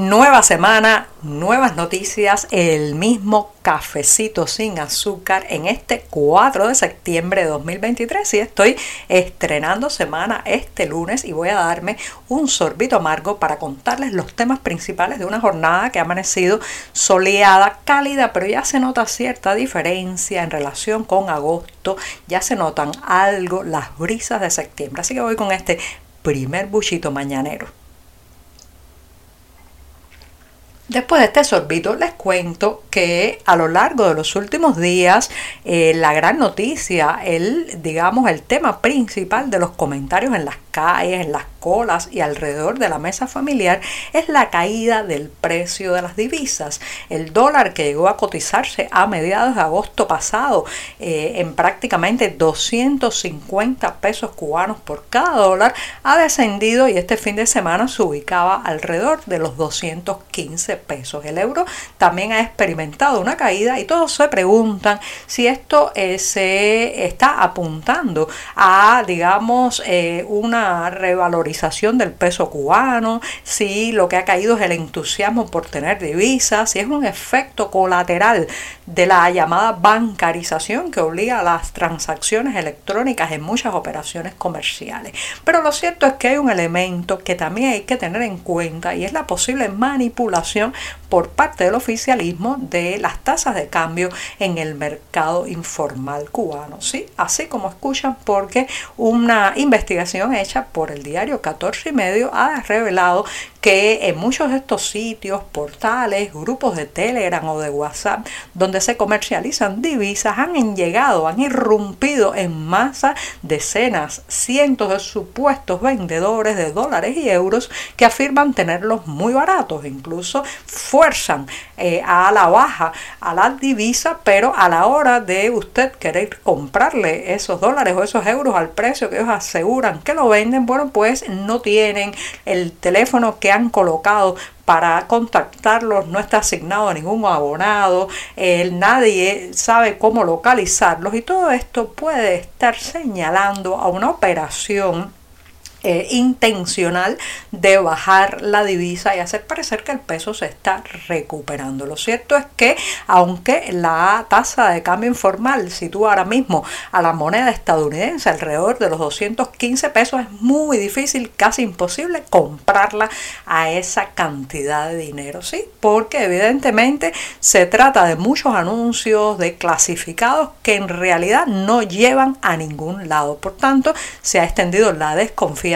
Nueva semana, nuevas noticias, el mismo cafecito sin azúcar en este 4 de septiembre de 2023 y estoy estrenando semana este lunes y voy a darme un sorbito amargo para contarles los temas principales de una jornada que ha amanecido soleada, cálida, pero ya se nota cierta diferencia en relación con agosto, ya se notan algo las brisas de septiembre, así que voy con este primer buchito mañanero. Después de este sorbito les cuento que a lo largo de los últimos días eh, la gran noticia, el digamos el tema principal de los comentarios en las calles, en las colas y alrededor de la mesa familiar es la caída del precio de las divisas. El dólar que llegó a cotizarse a mediados de agosto pasado eh, en prácticamente 250 pesos cubanos por cada dólar ha descendido y este fin de semana se ubicaba alrededor de los 215 pesos. El euro también ha experimentado una caída y todos se preguntan si esto eh, se está apuntando a digamos eh, una revalorización del peso cubano, si lo que ha caído es el entusiasmo por tener divisas, si es un efecto colateral de la llamada bancarización que obliga a las transacciones electrónicas en muchas operaciones comerciales. Pero lo cierto es que hay un elemento que también hay que tener en cuenta y es la posible manipulación por parte del oficialismo de las tasas de cambio en el mercado informal cubano. ¿sí? Así como escuchan, porque una investigación hecha por el diario 14 y medio ha revelado que en muchos de estos sitios, portales, grupos de Telegram o de WhatsApp, donde se comercializan divisas, han llegado, han irrumpido en masa decenas, cientos de supuestos vendedores de dólares y euros que afirman tenerlos muy baratos, incluso fuerzan eh, a la baja a la divisa, pero a la hora de usted querer comprarle esos dólares o esos euros al precio que ellos aseguran que lo venden, bueno, pues no tienen el teléfono que han colocado para contactarlos, no está asignado a ningún abonado, nadie sabe cómo localizarlos y todo esto puede estar señalando a una operación eh, intencional de bajar la divisa y hacer parecer que el peso se está recuperando. Lo cierto es que aunque la tasa de cambio informal sitúa ahora mismo a la moneda estadounidense alrededor de los 215 pesos, es muy difícil, casi imposible comprarla a esa cantidad de dinero, ¿sí? Porque evidentemente se trata de muchos anuncios de clasificados que en realidad no llevan a ningún lado. Por tanto, se ha extendido la desconfianza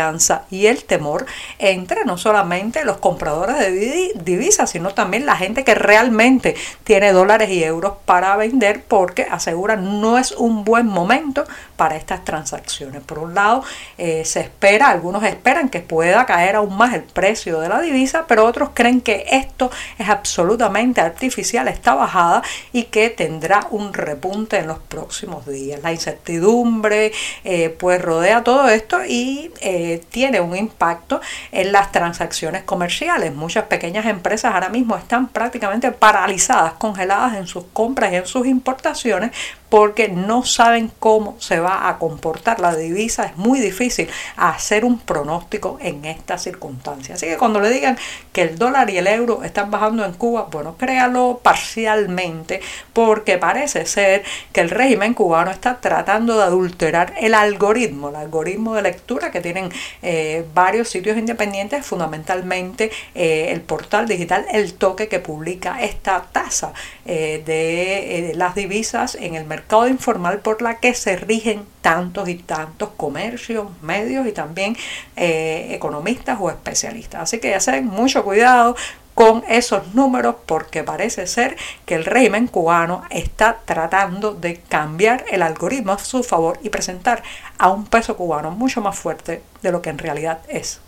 y el temor entre no solamente los compradores de divisas, sino también la gente que realmente tiene dólares y euros para vender porque aseguran no es un buen momento para estas transacciones. Por un lado, eh, se espera, algunos esperan que pueda caer aún más el precio de la divisa, pero otros creen que esto es absolutamente artificial, está bajada y que tendrá un repunte en los próximos días. La incertidumbre eh, pues rodea todo esto y eh, tiene un impacto en las transacciones comerciales. Muchas pequeñas empresas ahora mismo están prácticamente paralizadas, congeladas en sus compras y en sus importaciones porque no saben cómo se va a comportar la divisa. Es muy difícil hacer un pronóstico en estas circunstancias. Así que cuando le digan que el dólar y el euro están bajando en Cuba, bueno, créalo parcialmente porque parece ser que el régimen cubano está tratando de adulterar el algoritmo, el algoritmo de lectura que tienen eh, varios sitios independientes, fundamentalmente eh, el portal digital El Toque que publica esta tasa eh, de las divisas en el mercado mercado informal por la que se rigen tantos y tantos comercios, medios y también eh, economistas o especialistas. Así que ya mucho cuidado con esos números porque parece ser que el régimen cubano está tratando de cambiar el algoritmo a su favor y presentar a un peso cubano mucho más fuerte de lo que en realidad es.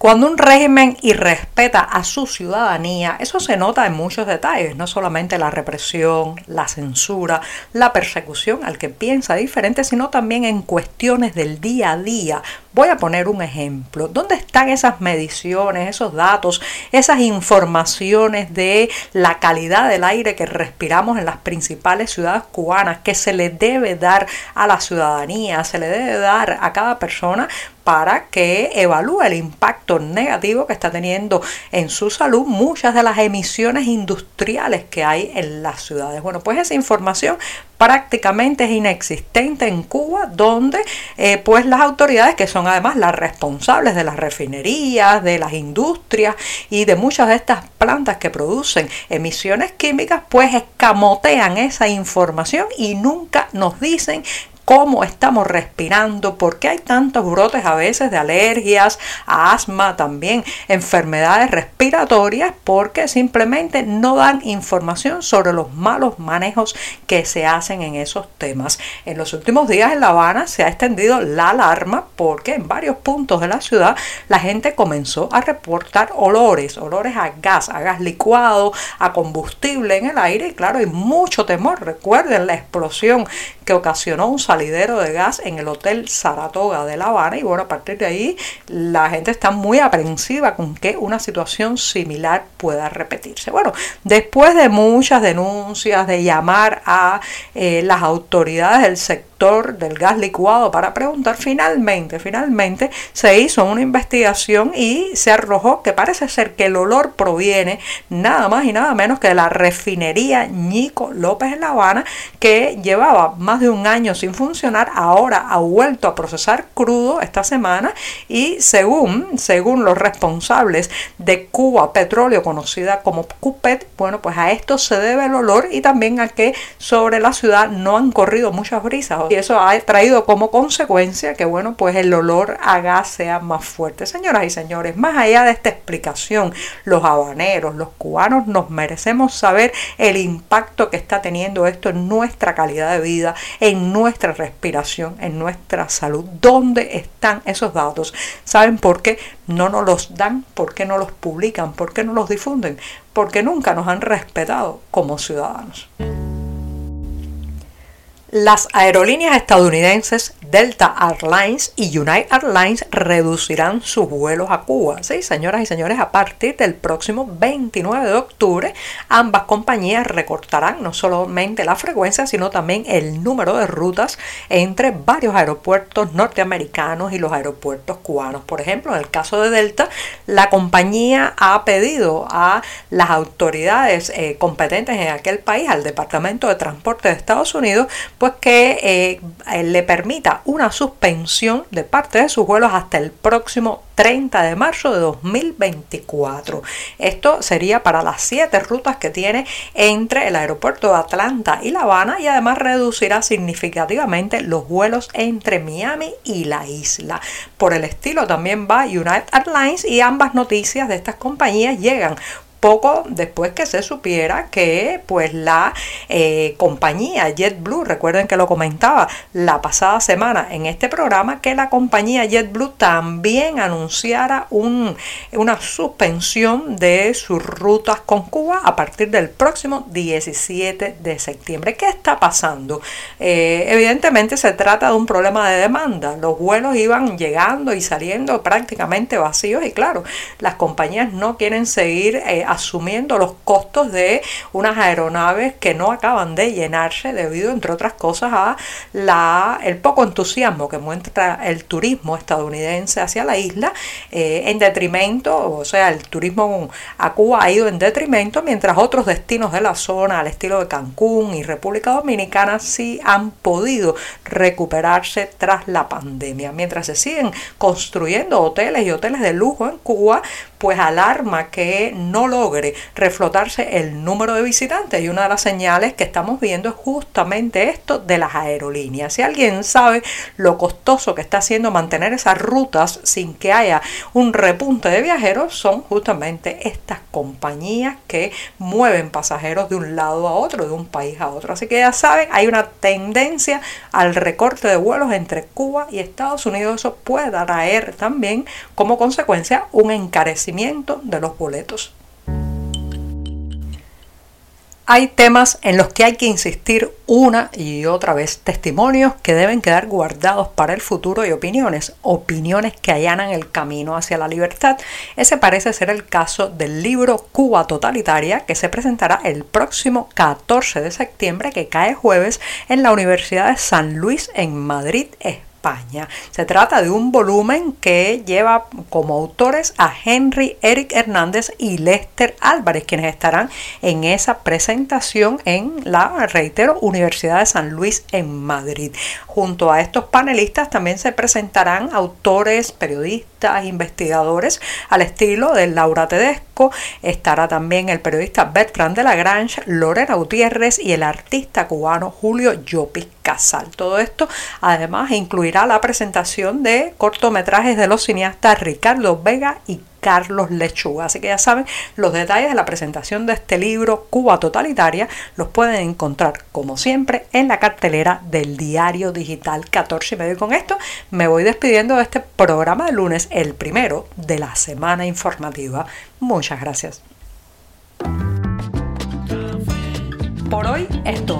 Cuando un régimen irrespeta a su ciudadanía, eso se nota en muchos detalles, no solamente la represión, la censura, la persecución al que piensa diferente, sino también en cuestiones del día a día Voy a poner un ejemplo. ¿Dónde están esas mediciones, esos datos, esas informaciones de la calidad del aire que respiramos en las principales ciudades cubanas que se le debe dar a la ciudadanía, se le debe dar a cada persona para que evalúe el impacto negativo que está teniendo en su salud muchas de las emisiones industriales que hay en las ciudades. Bueno, pues esa información prácticamente es inexistente en Cuba, donde eh, pues las autoridades, que son además las responsables de las refinerías, de las industrias y de muchas de estas plantas que producen emisiones químicas, pues escamotean esa información y nunca nos dicen cómo estamos respirando, por qué hay tantos brotes a veces de alergias, asma, también enfermedades respiratorias, porque simplemente no dan información sobre los malos manejos que se hacen en esos temas. En los últimos días en La Habana se ha extendido la alarma porque en varios puntos de la ciudad la gente comenzó a reportar olores, olores a gas, a gas licuado, a combustible en el aire y claro, hay mucho temor. Recuerden la explosión que ocasionó un de gas en el Hotel Saratoga de La Habana y bueno, a partir de ahí la gente está muy aprensiva con que una situación similar pueda repetirse. Bueno, después de muchas denuncias, de llamar a eh, las autoridades del sector, del gas licuado para preguntar, finalmente, finalmente se hizo una investigación y se arrojó que parece ser que el olor proviene nada más y nada menos que de la refinería Ñico López en La Habana, que llevaba más de un año sin funcionar, ahora ha vuelto a procesar crudo esta semana y según, según los responsables de Cuba Petróleo, conocida como CUPET, bueno, pues a esto se debe el olor y también a que sobre la ciudad no han corrido muchas brisas y eso ha traído como consecuencia que, bueno, pues el olor a gas sea más fuerte. Señoras y señores, más allá de esta explicación, los habaneros, los cubanos nos merecemos saber el impacto que está teniendo esto en nuestra calidad de vida, en nuestra respiración, en nuestra salud. ¿Dónde están esos datos? ¿Saben por qué no nos los dan? ¿Por qué no los publican? ¿Por qué no los difunden? Porque nunca nos han respetado como ciudadanos. Las aerolíneas estadounidenses Delta Airlines y United Airlines reducirán sus vuelos a Cuba. Sí, señoras y señores, a partir del próximo 29 de octubre, ambas compañías recortarán no solamente la frecuencia, sino también el número de rutas entre varios aeropuertos norteamericanos y los aeropuertos cubanos. Por ejemplo, en el caso de Delta, la compañía ha pedido a las autoridades eh, competentes en aquel país, al Departamento de Transporte de Estados Unidos, pues que eh, le permita una suspensión de parte de sus vuelos hasta el próximo 30 de marzo de 2024. Esto sería para las siete rutas que tiene entre el aeropuerto de Atlanta y La Habana y además reducirá significativamente los vuelos entre Miami y la isla. Por el estilo también va United Airlines y ambas noticias de estas compañías llegan poco después que se supiera que pues la eh, compañía JetBlue, recuerden que lo comentaba la pasada semana en este programa, que la compañía JetBlue también anunciara un, una suspensión de sus rutas con Cuba a partir del próximo 17 de septiembre. ¿Qué está pasando? Eh, evidentemente se trata de un problema de demanda. Los vuelos iban llegando y saliendo prácticamente vacíos y claro, las compañías no quieren seguir eh, asumiendo los costos de unas aeronaves que no acaban de llenarse debido, entre otras cosas, a la, el poco entusiasmo que muestra el turismo estadounidense hacia la isla, eh, en detrimento, o sea, el turismo a Cuba ha ido en detrimento, mientras otros destinos de la zona, al estilo de Cancún y República Dominicana, sí han podido recuperarse tras la pandemia. Mientras se siguen construyendo hoteles y hoteles de lujo en Cuba, pues alarma que no logre reflotarse el número de visitantes y una de las señales que estamos viendo es justamente esto de las aerolíneas. Si alguien sabe lo costoso que está haciendo mantener esas rutas sin que haya un repunte de viajeros, son justamente estas compañías que mueven pasajeros de un lado a otro, de un país a otro. Así que ya saben, hay una tendencia al recorte de vuelos entre Cuba y Estados Unidos. Eso puede traer también como consecuencia un encarecimiento de los boletos. Hay temas en los que hay que insistir una y otra vez, testimonios que deben quedar guardados para el futuro y opiniones, opiniones que allanan el camino hacia la libertad. Ese parece ser el caso del libro Cuba Totalitaria que se presentará el próximo 14 de septiembre que cae jueves en la Universidad de San Luis en Madrid, España. Se trata de un volumen que lleva como autores a Henry Eric Hernández y Lester Álvarez, quienes estarán en esa presentación en la, reitero, Universidad de San Luis en Madrid. Junto a estos panelistas también se presentarán autores, periodistas, investigadores al estilo de Laura Tedesco. Estará también el periodista Bertrand de Lagrange, Lorena Gutiérrez y el artista cubano Julio Llopis Casal. Todo esto además incluirá la presentación de cortometrajes de los cineastas Ricardo Vega y Carlos Lechuga. Así que ya saben, los detalles de la presentación de este libro Cuba Totalitaria los pueden encontrar como siempre en la cartelera del diario digital 14 y medio. Y con esto me voy despidiendo de este programa de lunes, el primero de la semana informativa. Muchas gracias. Por hoy es todo.